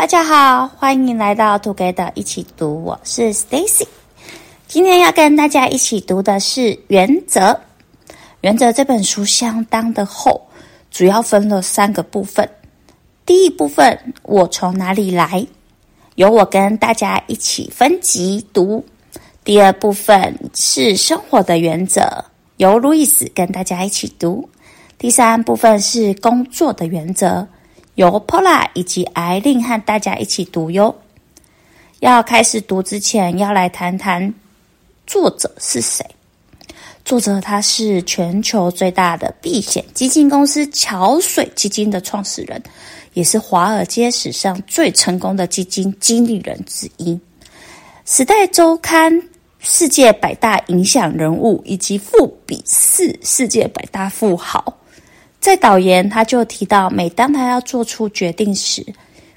大家好，欢迎来到 Together 一起读，我是 Stacy。今天要跟大家一起读的是《原则》。《原则》这本书相当的厚，主要分了三个部分。第一部分，我从哪里来？由我跟大家一起分级读。第二部分是生活的原则，由路易斯跟大家一起读。第三部分是工作的原则。由 Pola 以及艾琳和大家一起读哟。要开始读之前，要来谈谈作者是谁。作者他是全球最大的避险基金公司桥水基金的创始人，也是华尔街史上最成功的基金经理人之一。《时代周刊》世界百大影响人物以及富比士世界百大富豪。在导言，他就提到，每当他要做出决定时，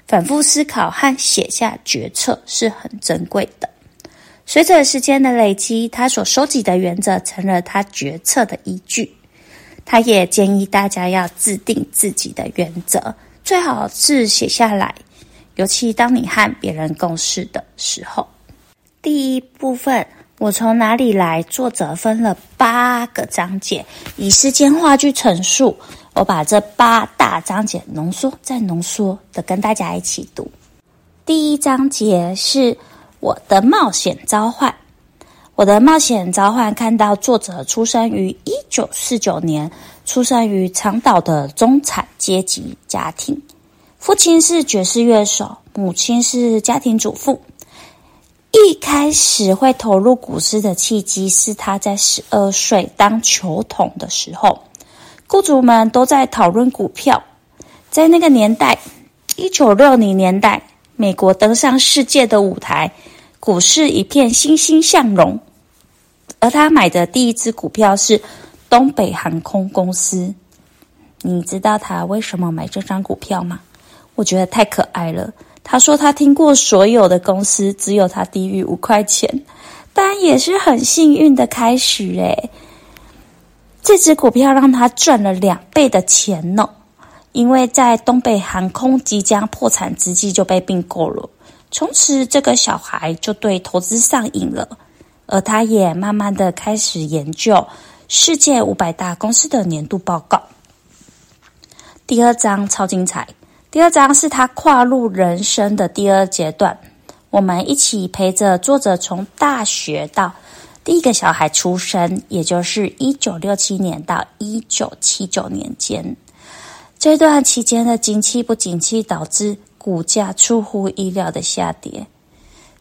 反复思考和写下决策是很珍贵的。随着时间的累积，他所收集的原则成了他决策的依据。他也建议大家要制定自己的原则，最好是写下来，尤其当你和别人共事的时候。第一部分。我从哪里来？作者分了八个章节，以时间话去陈述。我把这八大章节浓缩再浓缩的跟大家一起读。第一章节是我的冒险召唤。我的冒险召唤看到作者出生于一九四九年，出生于长岛的中产阶级家庭，父亲是爵士乐手，母亲是家庭主妇。一开始会投入股市的契机是他在十二岁当球童的时候，雇主们都在讨论股票。在那个年代，一九六零年代，美国登上世界的舞台，股市一片欣欣向荣。而他买的第一支股票是东北航空公司。你知道他为什么买这张股票吗？我觉得太可爱了。他说他听过所有的公司，只有他低于五块钱，但也是很幸运的开始诶。这支股票让他赚了两倍的钱呢，因为在东北航空即将破产之际就被并购了。从此，这个小孩就对投资上瘾了，而他也慢慢的开始研究世界五百大公司的年度报告。第二章超精彩。第二章是他跨入人生的第二阶段，我们一起陪着作者从大学到第一个小孩出生，也就是一九六七年到一九七九年间，这段期间的景气不景气导致股价出乎意料的下跌，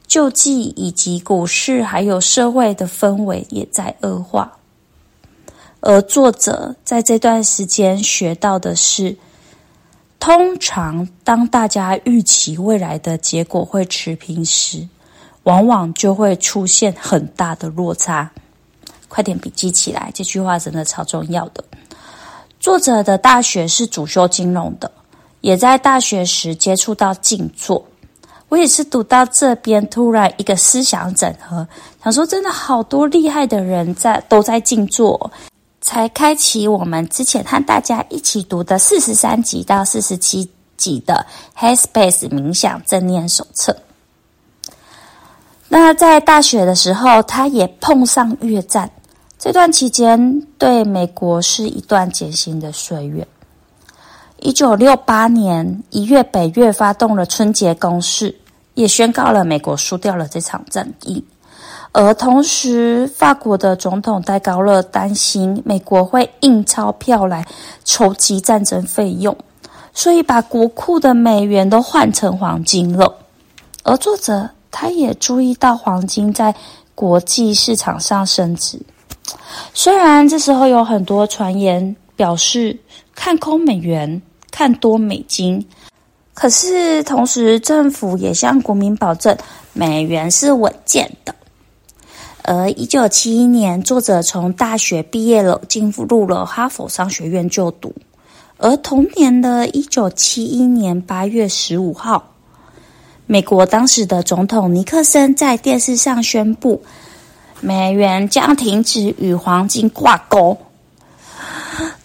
救济以及股市还有社会的氛围也在恶化，而作者在这段时间学到的是。通常，当大家预期未来的结果会持平时，往往就会出现很大的落差。快点笔记起来，这句话真的超重要的。作者的大学是主修金融的，也在大学时接触到静坐。我也是读到这边，突然一个思想整合，想说真的好多厉害的人在都在静坐。才开启我们之前和大家一起读的四十三集到四十七集的 Headspace 冥想正念手册。那在大学的时候，他也碰上越战，这段期间对美国是一段艰辛的岁月。一九六八年一月，北越发动了春节攻势，也宣告了美国输掉了这场战役。而同时，法国的总统戴高乐担心美国会印钞票来筹集战争费用，所以把国库的美元都换成黄金了。而作者他也注意到黄金在国际市场上升值，虽然这时候有很多传言表示看空美元、看多美金，可是同时政府也向国民保证美元是稳健的。而一九七一年，作者从大学毕业了，进入了哈佛商学院就读。而同年的一九七一年八月十五号，美国当时的总统尼克森在电视上宣布，美元将停止与黄金挂钩，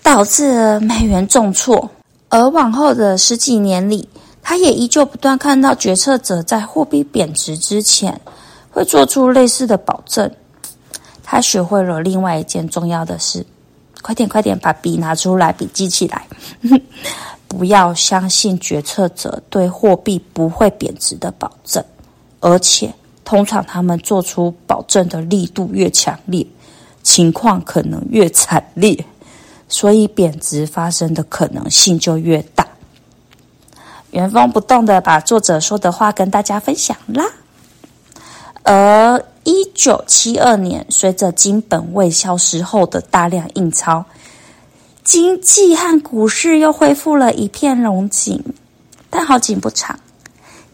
导致美元重挫。而往后的十几年里，他也依旧不断看到决策者在货币贬值之前会做出类似的保证。他学会了另外一件重要的事：快点，快点，把笔拿出来，笔记起来。不要相信决策者对货币不会贬值的保证，而且通常他们做出保证的力度越强烈，情况可能越惨烈，所以贬值发生的可能性就越大。原封不动的把作者说的话跟大家分享啦。而一九七二年，随着金本位消失后的大量印钞，经济和股市又恢复了一片荣景。但好景不长，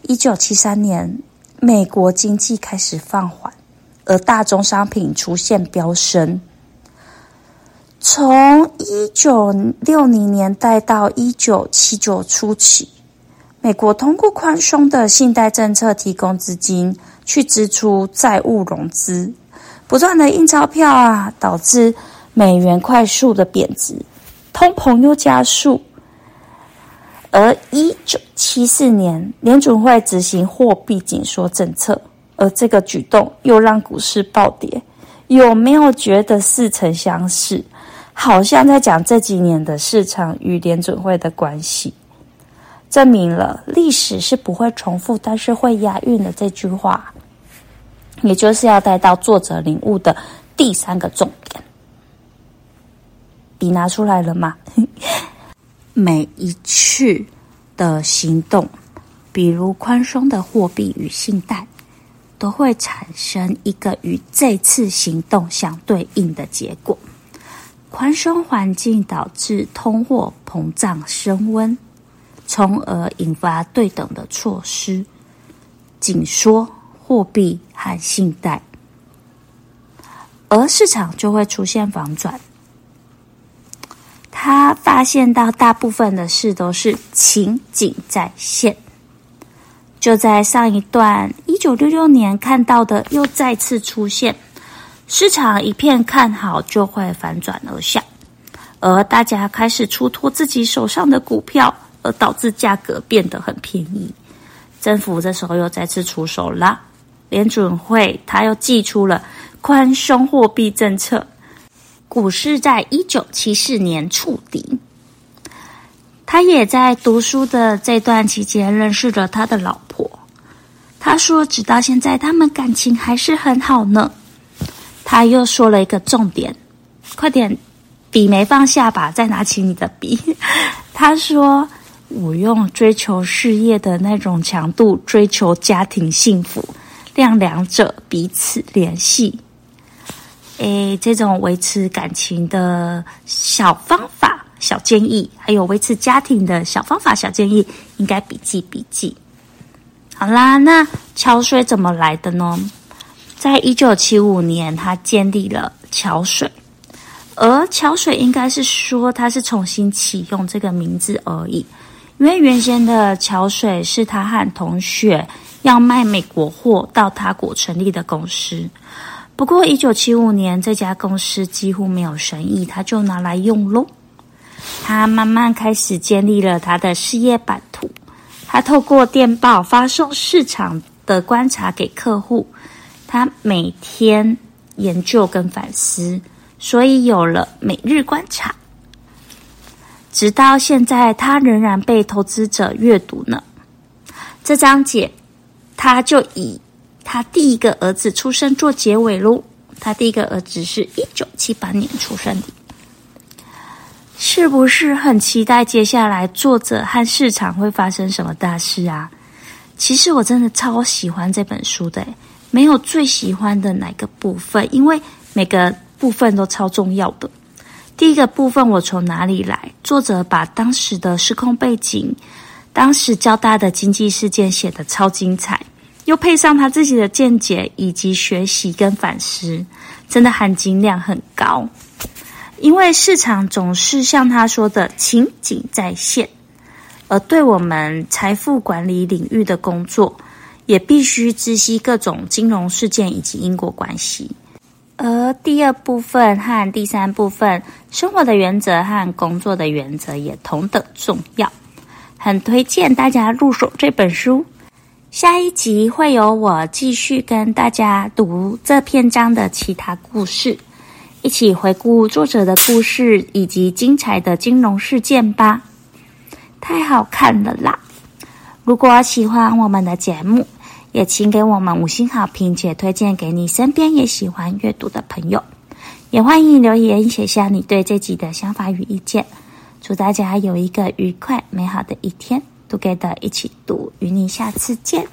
一九七三年，美国经济开始放缓，而大宗商品出现飙升。从一九六零年代到一九七九初期。美国通过宽松的信贷政策提供资金去支出债务融资，不断的印钞票啊，导致美元快速的贬值，通膨又加速。而一九七四年，联准会执行货币紧缩政策，而这个举动又让股市暴跌。有没有觉得似曾相识？好像在讲这几年的市场与联准会的关系。证明了历史是不会重复，但是会押韵的这句话，也就是要带到作者领悟的第三个重点。笔拿出来了吗？每一次的行动，比如宽松的货币与信贷，都会产生一个与这次行动相对应的结果。宽松环境导致通货膨胀升温。从而引发对等的措施，紧缩货币和信贷，而市场就会出现反转。他发现到大部分的事都是情景再现，就在上一段一九六六年看到的又再次出现，市场一片看好就会反转而下，而大家开始出脱自己手上的股票。而导致价格变得很便宜，政府这时候又再次出手了。联准会他又祭出了宽松货币政策，股市在一九七四年触底。他也在读书的这段期间认识了他的老婆。他说，直到现在他们感情还是很好呢。他又说了一个重点，快点，笔没放下吧，再拿起你的笔。他说。我用追求事业的那种强度追求家庭幸福，让两者彼此联系。诶，这种维持感情的小方法、小建议，还有维持家庭的小方法、小建议，应该笔记笔记。好啦，那桥水怎么来的呢？在一九七五年，他建立了桥水，而桥水应该是说他是重新启用这个名字而已。因为原先的桥水是他和同学要卖美国货到他国成立的公司，不过一九七五年这家公司几乎没有生意，他就拿来用喽。他慢慢开始建立了他的事业版图，他透过电报发送市场的观察给客户，他每天研究跟反思，所以有了每日观察。直到现在，他仍然被投资者阅读呢。这章节，他就以他第一个儿子出生做结尾喽。他第一个儿子是一九七八年出生的，是不是很期待接下来作者和市场会发生什么大事啊？其实我真的超喜欢这本书的，没有最喜欢的哪个部分，因为每个部分都超重要的。第一个部分，我从哪里来？作者把当时的时空背景、当时较大的经济事件写得超精彩，又配上他自己的见解以及学习跟反思，真的含金量很高。因为市场总是像他说的情景再现，而对我们财富管理领域的工作，也必须知悉各种金融事件以及因果关系。而第二部分和第三部分，生活的原则和工作的原则也同等重要。很推荐大家入手这本书。下一集会有我继续跟大家读这篇章的其他故事，一起回顾作者的故事以及精彩的金融事件吧。太好看了啦！如果喜欢我们的节目，也请给我们五星好评，且推荐给你身边也喜欢阅读的朋友。也欢迎留言写下你对这集的想法与意见。祝大家有一个愉快美好的一天！Together 一起读，与你下次见。